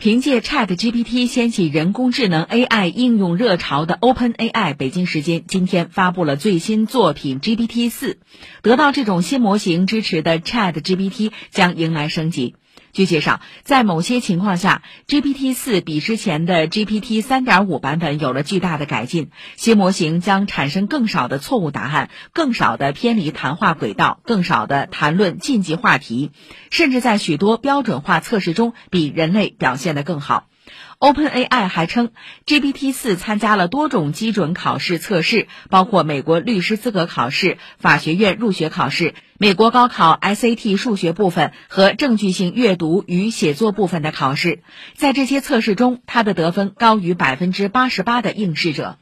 凭借 Chat GPT 掀起人工智能 AI 应用热潮的 OpenAI，北京时间今天发布了最新作品 GPT 四。得到这种新模型支持的 Chat GPT 将迎来升级。据介绍，在某些情况下，GPT 四比之前的 GPT 三点五版本有了巨大的改进。新模型将产生更少的错误答案，更少的偏离谈话轨道，更少的谈论禁忌话题，甚至在许多标准化测试中比人类表现得更好。OpenAI 还称，GPT 四参加了多种基准考试测试，包括美国律师资格考试、法学院入学考试、美国高考 SAT 数学部分和证据性阅读与写作部分的考试。在这些测试中，它的得分高于百分之八十八的应试者。